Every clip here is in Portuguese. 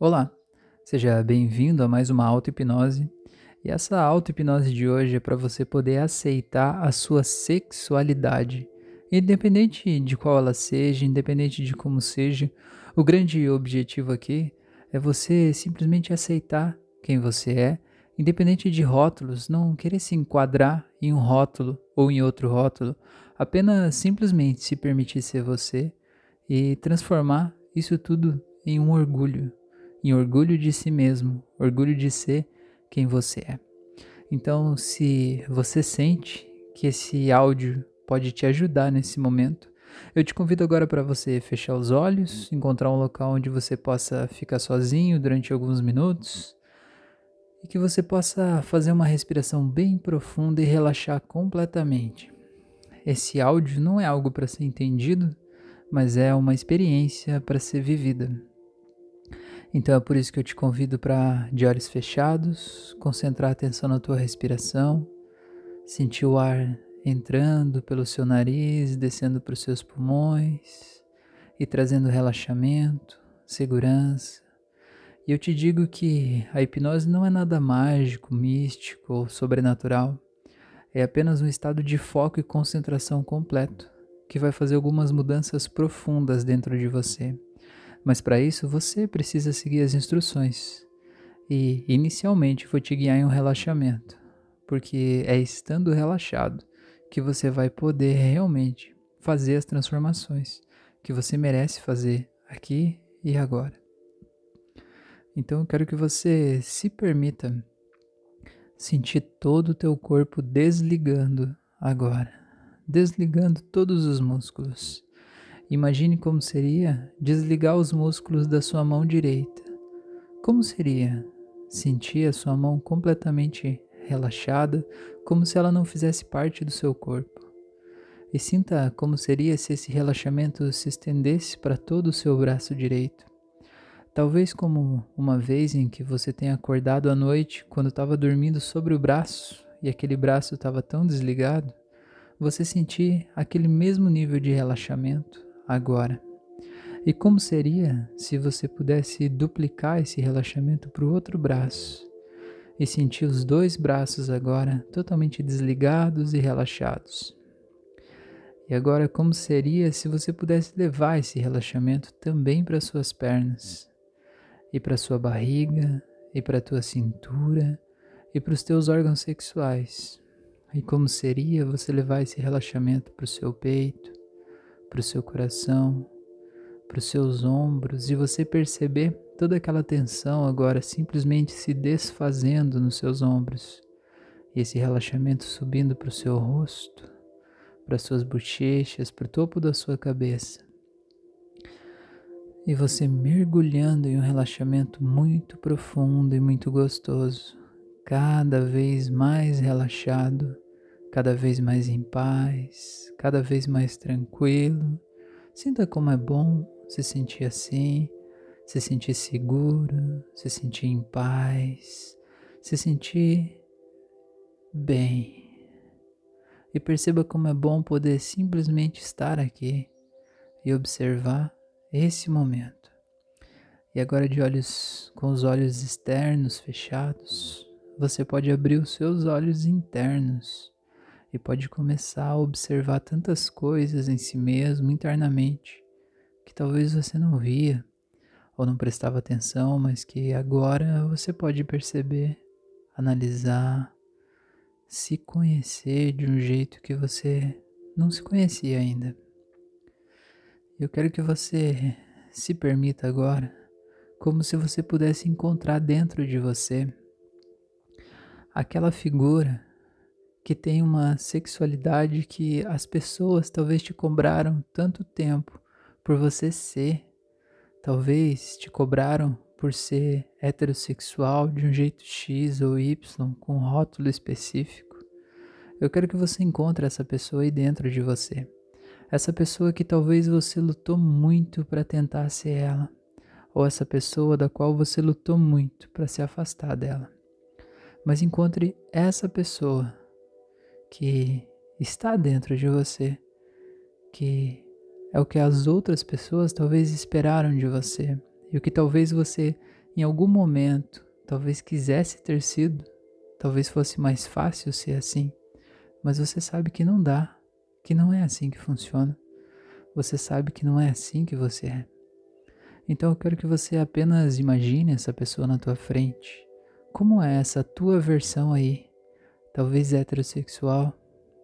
Olá, seja bem-vindo a mais uma auto-hipnose. E essa auto-hipnose de hoje é para você poder aceitar a sua sexualidade, independente de qual ela seja, independente de como seja. O grande objetivo aqui é você simplesmente aceitar quem você é, independente de rótulos, não querer se enquadrar em um rótulo ou em outro rótulo, apenas simplesmente se permitir ser você e transformar isso tudo em um orgulho, em orgulho de si mesmo, orgulho de ser quem você é. Então, se você sente que esse áudio pode te ajudar nesse momento, eu te convido agora para você fechar os olhos, encontrar um local onde você possa ficar sozinho durante alguns minutos e que você possa fazer uma respiração bem profunda e relaxar completamente. Esse áudio não é algo para ser entendido, mas é uma experiência para ser vivida. Então é por isso que eu te convido para, de olhos fechados, concentrar a atenção na tua respiração, sentir o ar entrando pelo seu nariz, descendo para os seus pulmões e trazendo relaxamento, segurança. E eu te digo que a hipnose não é nada mágico, místico ou sobrenatural. É apenas um estado de foco e concentração completo que vai fazer algumas mudanças profundas dentro de você. Mas para isso você precisa seguir as instruções. E inicialmente vou te guiar em um relaxamento, porque é estando relaxado que você vai poder realmente fazer as transformações que você merece fazer aqui e agora. Então eu quero que você se permita sentir todo o teu corpo desligando agora, desligando todos os músculos Imagine como seria desligar os músculos da sua mão direita. Como seria sentir a sua mão completamente relaxada, como se ela não fizesse parte do seu corpo. E sinta como seria se esse relaxamento se estendesse para todo o seu braço direito. Talvez como uma vez em que você tenha acordado à noite quando estava dormindo sobre o braço e aquele braço estava tão desligado, você sentir aquele mesmo nível de relaxamento agora. E como seria se você pudesse duplicar esse relaxamento para o outro braço e sentir os dois braços agora totalmente desligados e relaxados? E agora, como seria se você pudesse levar esse relaxamento também para suas pernas, e para sua barriga, e para tua cintura, e para os teus órgãos sexuais? E como seria você levar esse relaxamento para o seu peito, para o seu coração, para os seus ombros e você perceber toda aquela tensão agora simplesmente se desfazendo nos seus ombros e esse relaxamento subindo para o seu rosto, para suas bochechas, para o topo da sua cabeça. E você mergulhando em um relaxamento muito profundo e muito gostoso, cada vez mais relaxado cada vez mais em paz, cada vez mais tranquilo. Sinta como é bom se sentir assim, se sentir seguro, se sentir em paz, se sentir bem. E perceba como é bom poder simplesmente estar aqui e observar esse momento. E agora de olhos com os olhos externos fechados, você pode abrir os seus olhos internos e pode começar a observar tantas coisas em si mesmo internamente que talvez você não via ou não prestava atenção, mas que agora você pode perceber, analisar, se conhecer de um jeito que você não se conhecia ainda. Eu quero que você se permita agora, como se você pudesse encontrar dentro de você aquela figura que tem uma sexualidade que as pessoas talvez te cobraram tanto tempo por você ser. Talvez te cobraram por ser heterossexual de um jeito X ou Y, com um rótulo específico. Eu quero que você encontre essa pessoa aí dentro de você. Essa pessoa que talvez você lutou muito para tentar ser ela, ou essa pessoa da qual você lutou muito para se afastar dela. Mas encontre essa pessoa que está dentro de você, que é o que as outras pessoas talvez esperaram de você e o que talvez você em algum momento talvez quisesse ter sido, talvez fosse mais fácil ser assim, mas você sabe que não dá, que não é assim que funciona. Você sabe que não é assim que você é. Então eu quero que você apenas imagine essa pessoa na tua frente. Como é essa tua versão aí? Talvez heterossexual,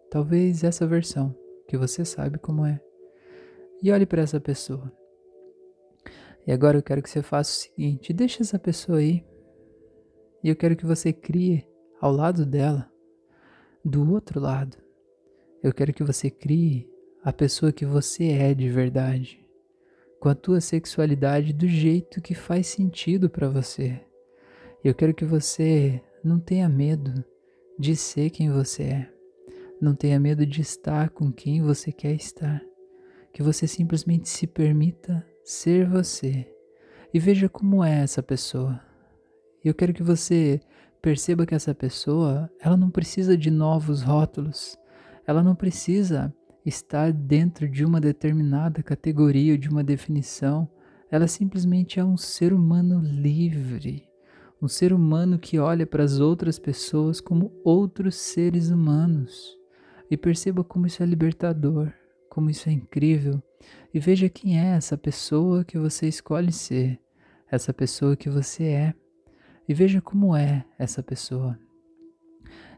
talvez essa versão que você sabe como é. E olhe para essa pessoa. E agora eu quero que você faça o seguinte: deixa essa pessoa aí. E eu quero que você crie ao lado dela, do outro lado. Eu quero que você crie a pessoa que você é de verdade com a tua sexualidade do jeito que faz sentido para você. Eu quero que você não tenha medo de ser quem você é. Não tenha medo de estar com quem você quer estar. Que você simplesmente se permita ser você. E veja como é essa pessoa. Eu quero que você perceba que essa pessoa, ela não precisa de novos rótulos. Ela não precisa estar dentro de uma determinada categoria ou de uma definição. Ela simplesmente é um ser humano livre, um ser humano que olha para as outras pessoas como outros seres humanos. E perceba como isso é libertador, como isso é incrível. E veja quem é essa pessoa que você escolhe ser, essa pessoa que você é. E veja como é essa pessoa.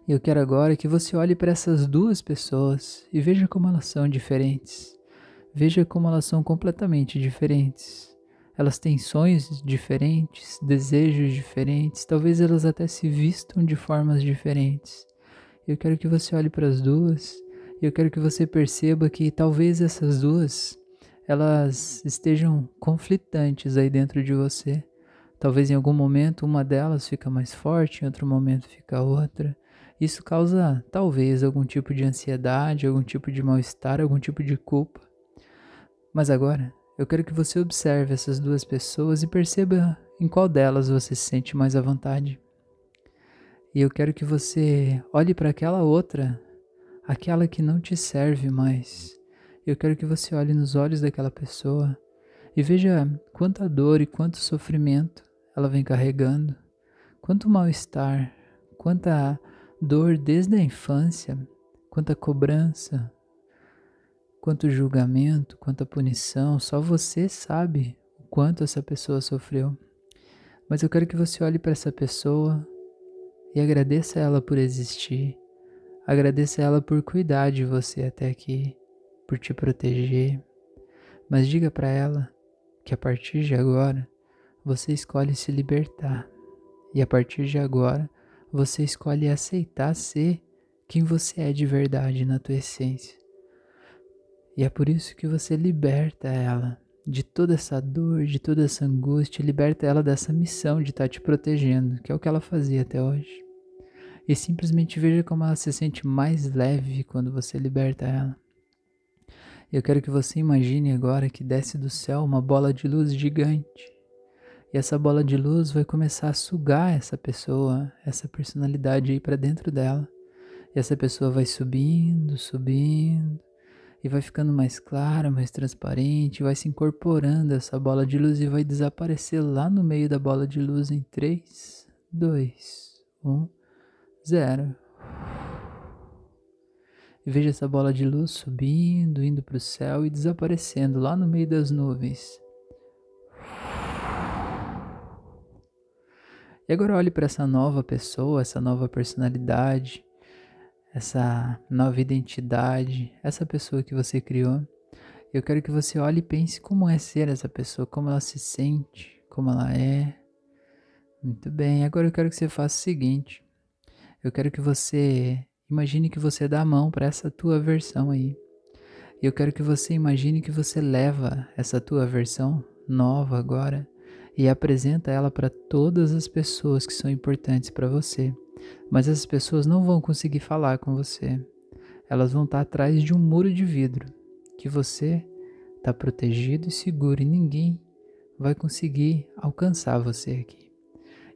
E eu quero agora que você olhe para essas duas pessoas e veja como elas são diferentes. Veja como elas são completamente diferentes. Elas têm sonhos diferentes, desejos diferentes, talvez elas até se vistam de formas diferentes. Eu quero que você olhe para as duas eu quero que você perceba que talvez essas duas elas estejam conflitantes aí dentro de você. Talvez em algum momento uma delas fica mais forte, em outro momento fica outra. Isso causa talvez algum tipo de ansiedade, algum tipo de mal-estar, algum tipo de culpa. Mas agora, eu quero que você observe essas duas pessoas e perceba em qual delas você se sente mais à vontade. E eu quero que você olhe para aquela outra, aquela que não te serve mais. Eu quero que você olhe nos olhos daquela pessoa e veja quanta dor e quanto sofrimento ela vem carregando, quanto mal-estar, quanta dor desde a infância, quanta cobrança, quanto julgamento, quanta punição, só você sabe o quanto essa pessoa sofreu. Mas eu quero que você olhe para essa pessoa e agradeça a ela por existir, agradeça a ela por cuidar de você até aqui, por te proteger. Mas diga para ela que a partir de agora você escolhe se libertar. E a partir de agora você escolhe aceitar ser quem você é de verdade na tua essência. E é por isso que você liberta ela de toda essa dor, de toda essa angústia, liberta ela dessa missão de estar tá te protegendo, que é o que ela fazia até hoje. E simplesmente veja como ela se sente mais leve quando você liberta ela. Eu quero que você imagine agora que desce do céu uma bola de luz gigante e essa bola de luz vai começar a sugar essa pessoa, essa personalidade aí para dentro dela. E essa pessoa vai subindo, subindo, e vai ficando mais clara, mais transparente, vai se incorporando essa bola de luz e vai desaparecer lá no meio da bola de luz em 3, 2, 1, 0. E veja essa bola de luz subindo, indo para o céu e desaparecendo lá no meio das nuvens. E agora olhe para essa nova pessoa, essa nova personalidade, essa nova identidade, essa pessoa que você criou. Eu quero que você olhe e pense como é ser essa pessoa, como ela se sente, como ela é. Muito bem, agora eu quero que você faça o seguinte. Eu quero que você imagine que você dá a mão para essa tua versão aí. E eu quero que você imagine que você leva essa tua versão nova agora e apresenta ela para todas as pessoas que são importantes para você. Mas essas pessoas não vão conseguir falar com você. Elas vão estar atrás de um muro de vidro que você está protegido e seguro e ninguém vai conseguir alcançar você aqui.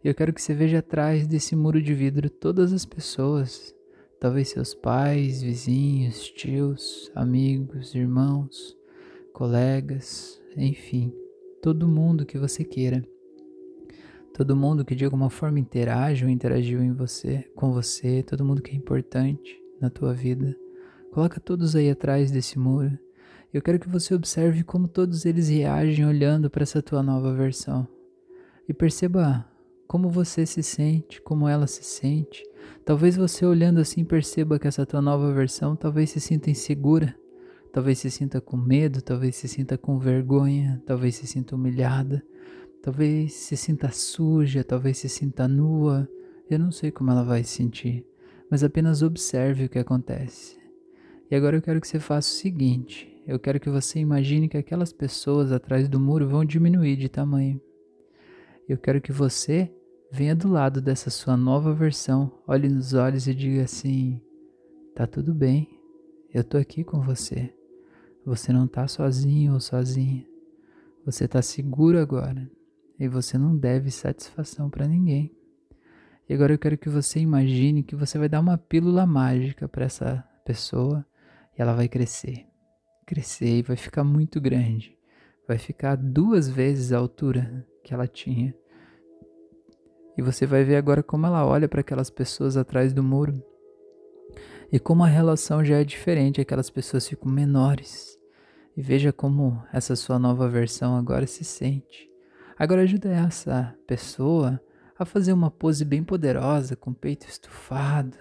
Eu quero que você veja atrás desse muro de vidro todas as pessoas, talvez seus pais, vizinhos, tios, amigos, irmãos, colegas, enfim todo mundo que você queira. Todo mundo que de alguma forma interage ou interagiu em você, com você, todo mundo que é importante na tua vida. Coloca todos aí atrás desse muro. Eu quero que você observe como todos eles reagem olhando para essa tua nova versão. E perceba como você se sente, como ela se sente. Talvez você olhando assim perceba que essa tua nova versão talvez se sinta insegura, talvez se sinta com medo, talvez se sinta com vergonha, talvez se sinta humilhada, talvez se sinta suja, talvez se sinta nua. Eu não sei como ela vai se sentir, mas apenas observe o que acontece. E agora eu quero que você faça o seguinte: eu quero que você imagine que aquelas pessoas atrás do muro vão diminuir de tamanho. Eu quero que você venha do lado dessa sua nova versão, olhe nos olhos e diga assim: tá tudo bem, eu tô aqui com você. Você não tá sozinho ou sozinha. Você tá seguro agora e você não deve satisfação para ninguém. E agora eu quero que você imagine que você vai dar uma pílula mágica para essa pessoa e ela vai crescer. Crescer e vai ficar muito grande. Vai ficar duas vezes a altura que ela tinha. E você vai ver agora como ela olha para aquelas pessoas atrás do muro. E como a relação já é diferente, aquelas pessoas ficam menores. E veja como essa sua nova versão agora se sente. Agora ajuda essa pessoa a fazer uma pose bem poderosa, com o peito estufado,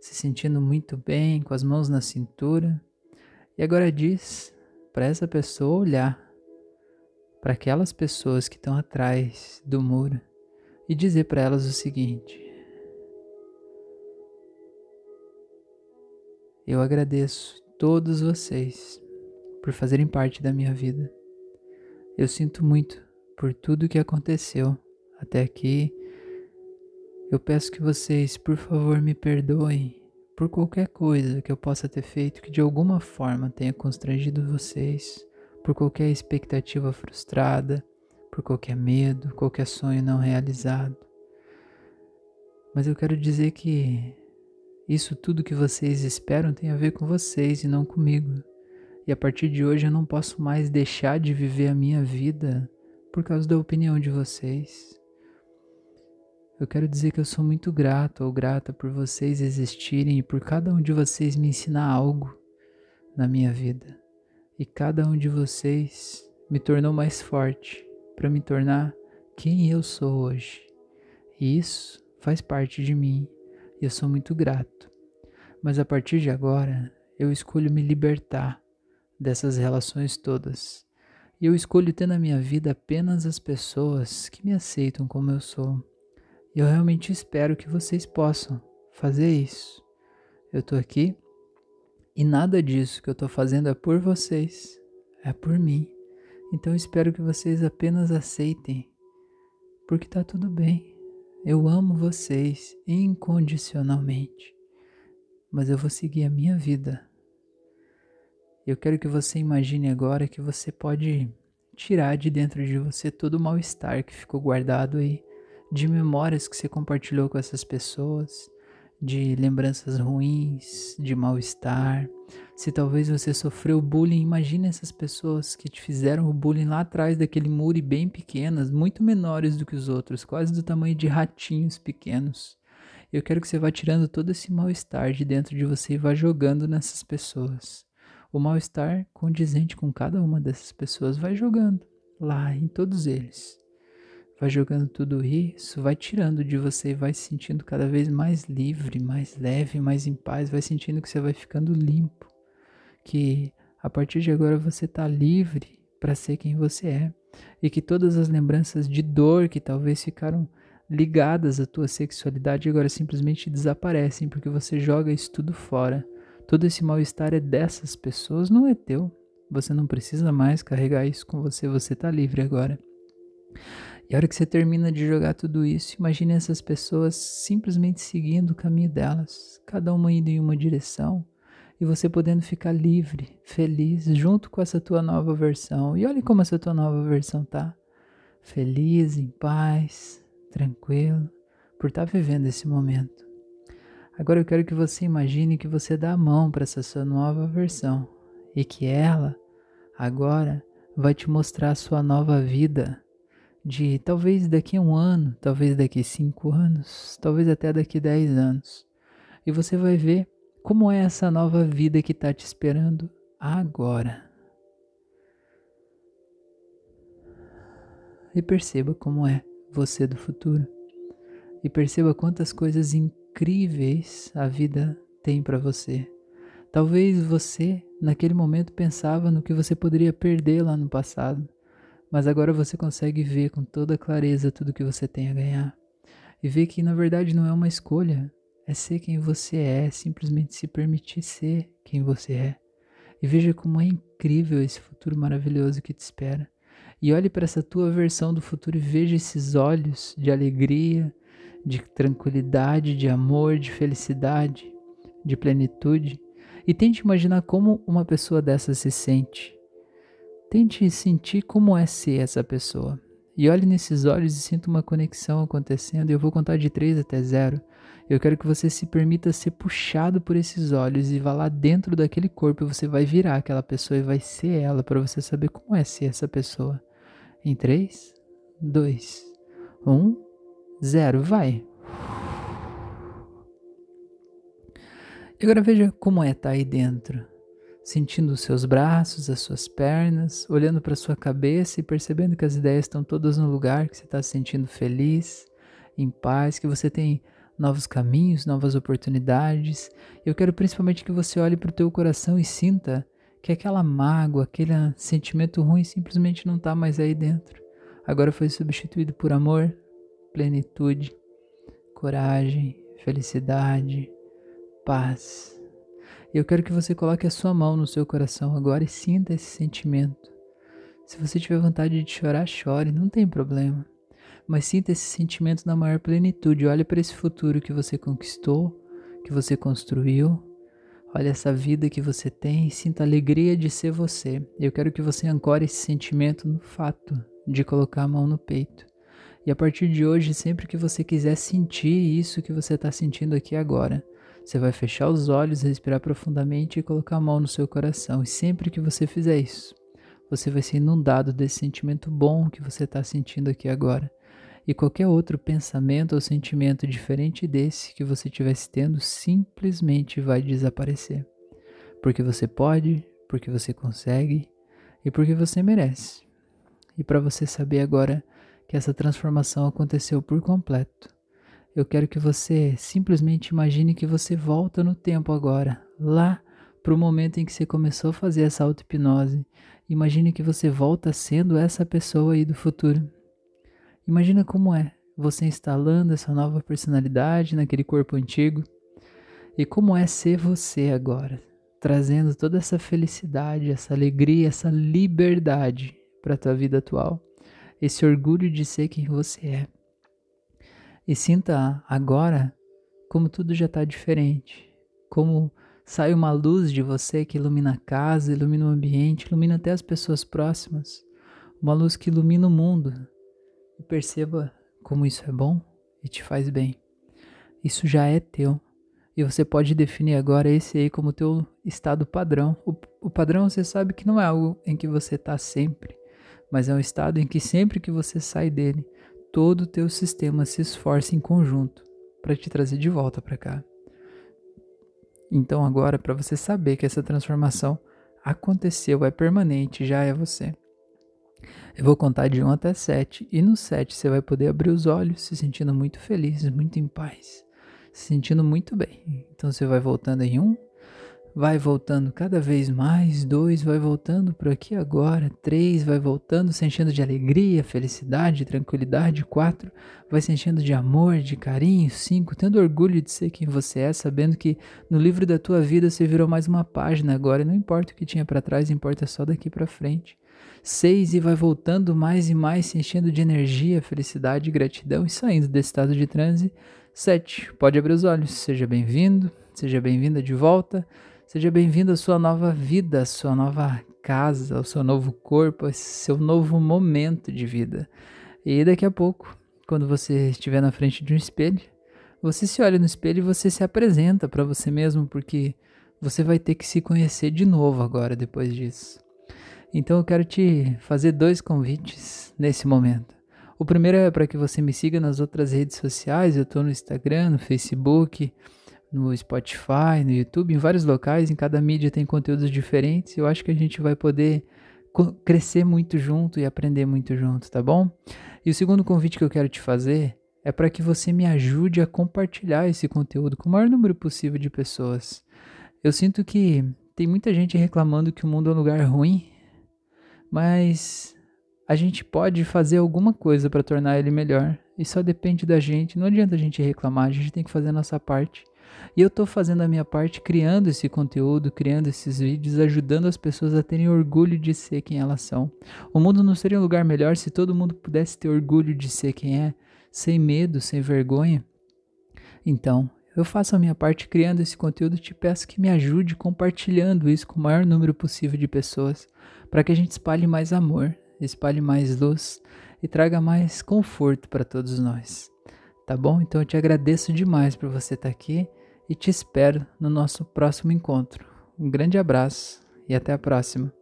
se sentindo muito bem, com as mãos na cintura. E agora diz para essa pessoa olhar para aquelas pessoas que estão atrás do muro e dizer para elas o seguinte: Eu agradeço todos vocês por fazerem parte da minha vida. Eu sinto muito por tudo que aconteceu até aqui eu peço que vocês, por favor, me perdoem por qualquer coisa que eu possa ter feito que de alguma forma tenha constrangido vocês, por qualquer expectativa frustrada, por qualquer medo, qualquer sonho não realizado. Mas eu quero dizer que isso tudo que vocês esperam tem a ver com vocês e não comigo. E a partir de hoje eu não posso mais deixar de viver a minha vida por causa da opinião de vocês. Eu quero dizer que eu sou muito grato ou grata por vocês existirem e por cada um de vocês me ensinar algo na minha vida. E cada um de vocês me tornou mais forte para me tornar quem eu sou hoje. E isso faz parte de mim e eu sou muito grato. Mas a partir de agora, eu escolho me libertar dessas relações todas. E eu escolho ter na minha vida apenas as pessoas que me aceitam como eu sou e eu realmente espero que vocês possam fazer isso. Eu tô aqui e nada disso que eu tô fazendo é por vocês, é por mim. Então eu espero que vocês apenas aceitem, porque tá tudo bem. Eu amo vocês incondicionalmente, mas eu vou seguir a minha vida. Eu quero que você imagine agora que você pode tirar de dentro de você todo o mal-estar que ficou guardado aí de memórias que você compartilhou com essas pessoas, de lembranças ruins, de mal-estar. Se talvez você sofreu bullying, imagine essas pessoas que te fizeram o bullying lá atrás daquele muro e bem pequenas, muito menores do que os outros, quase do tamanho de ratinhos pequenos. Eu quero que você vá tirando todo esse mal-estar de dentro de você e vá jogando nessas pessoas. O mal-estar condizente com cada uma dessas pessoas vai jogando lá em todos eles vai jogando tudo isso, vai tirando de você e vai se sentindo cada vez mais livre, mais leve, mais em paz, vai sentindo que você vai ficando limpo, que a partir de agora você está livre para ser quem você é e que todas as lembranças de dor que talvez ficaram ligadas à tua sexualidade agora simplesmente desaparecem porque você joga isso tudo fora. Todo esse mal-estar é dessas pessoas, não é teu. Você não precisa mais carregar isso com você, você está livre agora. E a hora que você termina de jogar tudo isso, imagine essas pessoas simplesmente seguindo o caminho delas, cada uma indo em uma direção, e você podendo ficar livre, feliz, junto com essa tua nova versão. E olhe como essa tua nova versão tá. Feliz, em paz, tranquilo, por estar tá vivendo esse momento. Agora eu quero que você imagine que você dá a mão para essa sua nova versão e que ela agora vai te mostrar a sua nova vida de talvez daqui a um ano, talvez daqui a cinco anos, talvez até daqui a dez anos. E você vai ver como é essa nova vida que está te esperando agora. E perceba como é você do futuro. E perceba quantas coisas incríveis a vida tem para você. Talvez você, naquele momento, pensava no que você poderia perder lá no passado, mas agora você consegue ver com toda clareza tudo que você tem a ganhar. E ver que na verdade não é uma escolha, é ser quem você é, simplesmente se permitir ser quem você é. E veja como é incrível esse futuro maravilhoso que te espera. E olhe para essa tua versão do futuro e veja esses olhos de alegria, de tranquilidade, de amor, de felicidade, de plenitude e tente imaginar como uma pessoa dessa se sente. Tente sentir como é ser essa pessoa. E olhe nesses olhos e sinta uma conexão acontecendo. Eu vou contar de 3 até 0. Eu quero que você se permita ser puxado por esses olhos e vá lá dentro daquele corpo e você vai virar aquela pessoa e vai ser ela para você saber como é ser essa pessoa. Em 3, 2, 1, 0. Vai. E agora veja como é estar tá aí dentro, sentindo os seus braços, as suas pernas, olhando para sua cabeça e percebendo que as ideias estão todas no lugar, que você está se sentindo feliz, em paz, que você tem novos caminhos, novas oportunidades. Eu quero principalmente que você olhe para o teu coração e sinta que aquela mágoa, aquele sentimento ruim simplesmente não está mais aí dentro. Agora foi substituído por amor, plenitude, coragem, felicidade, paz. Eu quero que você coloque a sua mão no seu coração agora e sinta esse sentimento. Se você tiver vontade de chorar, chore, não tem problema. Mas sinta esse sentimento na maior plenitude. Olhe para esse futuro que você conquistou, que você construiu. Olha essa vida que você tem e sinta a alegria de ser você. Eu quero que você ancore esse sentimento no fato de colocar a mão no peito. E a partir de hoje, sempre que você quiser sentir isso que você está sentindo aqui agora, você vai fechar os olhos, respirar profundamente e colocar a mão no seu coração. E sempre que você fizer isso, você vai ser inundado desse sentimento bom que você está sentindo aqui agora. E qualquer outro pensamento ou sentimento diferente desse que você estivesse tendo simplesmente vai desaparecer. Porque você pode, porque você consegue e porque você merece. E para você saber agora que essa transformação aconteceu por completo, eu quero que você simplesmente imagine que você volta no tempo agora, lá para o momento em que você começou a fazer essa auto-hipnose. Imagine que você volta sendo essa pessoa aí do futuro. Imagina como é você instalando essa nova personalidade naquele corpo antigo e como é ser você agora, trazendo toda essa felicidade, essa alegria, essa liberdade para a tua vida atual, esse orgulho de ser quem você é. E sinta agora como tudo já está diferente, como sai uma luz de você que ilumina a casa, ilumina o ambiente, ilumina até as pessoas próximas, uma luz que ilumina o mundo. E perceba como isso é bom e te faz bem. Isso já é teu. E você pode definir agora esse aí como teu estado padrão. O, o padrão você sabe que não é algo em que você está sempre, mas é um estado em que sempre que você sai dele, todo o teu sistema se esforça em conjunto para te trazer de volta para cá. Então agora, para você saber que essa transformação aconteceu, é permanente, já é você. Eu vou contar de 1 até 7 e no 7 você vai poder abrir os olhos se sentindo muito feliz, muito em paz, se sentindo muito bem. Então você vai voltando em 1, vai voltando cada vez mais, dois vai voltando por aqui agora, três vai voltando, se enchendo de alegria, felicidade, tranquilidade, quatro vai se enchendo de amor, de carinho, cinco tendo orgulho de ser quem você é, sabendo que no livro da tua vida você virou mais uma página agora, e não importa o que tinha para trás, importa só daqui para frente. Seis e vai voltando mais e mais, se enchendo de energia, felicidade, gratidão e saindo desse estado de transe. Sete, pode abrir os olhos, seja bem-vindo, seja bem-vinda de volta. Seja bem-vindo à sua nova vida, à sua nova casa, ao seu novo corpo, ao seu novo momento de vida. E daqui a pouco, quando você estiver na frente de um espelho, você se olha no espelho e você se apresenta para você mesmo, porque você vai ter que se conhecer de novo agora depois disso. Então eu quero te fazer dois convites nesse momento. O primeiro é para que você me siga nas outras redes sociais. Eu estou no Instagram, no Facebook, no Spotify, no YouTube, em vários locais. Em cada mídia tem conteúdos diferentes. Eu acho que a gente vai poder crescer muito junto e aprender muito junto, tá bom? E o segundo convite que eu quero te fazer é para que você me ajude a compartilhar esse conteúdo com o maior número possível de pessoas. Eu sinto que tem muita gente reclamando que o mundo é um lugar ruim, mas a gente pode fazer alguma coisa para tornar ele melhor. E só depende da gente. Não adianta a gente reclamar, a gente tem que fazer a nossa parte. E eu estou fazendo a minha parte criando esse conteúdo, criando esses vídeos, ajudando as pessoas a terem orgulho de ser quem elas são. O mundo não seria um lugar melhor se todo mundo pudesse ter orgulho de ser quem é, sem medo, sem vergonha. Então, eu faço a minha parte criando esse conteúdo e te peço que me ajude compartilhando isso com o maior número possível de pessoas, para que a gente espalhe mais amor, espalhe mais luz e traga mais conforto para todos nós. Tá bom? Então eu te agradeço demais por você estar tá aqui e te espero no nosso próximo encontro. Um grande abraço e até a próxima.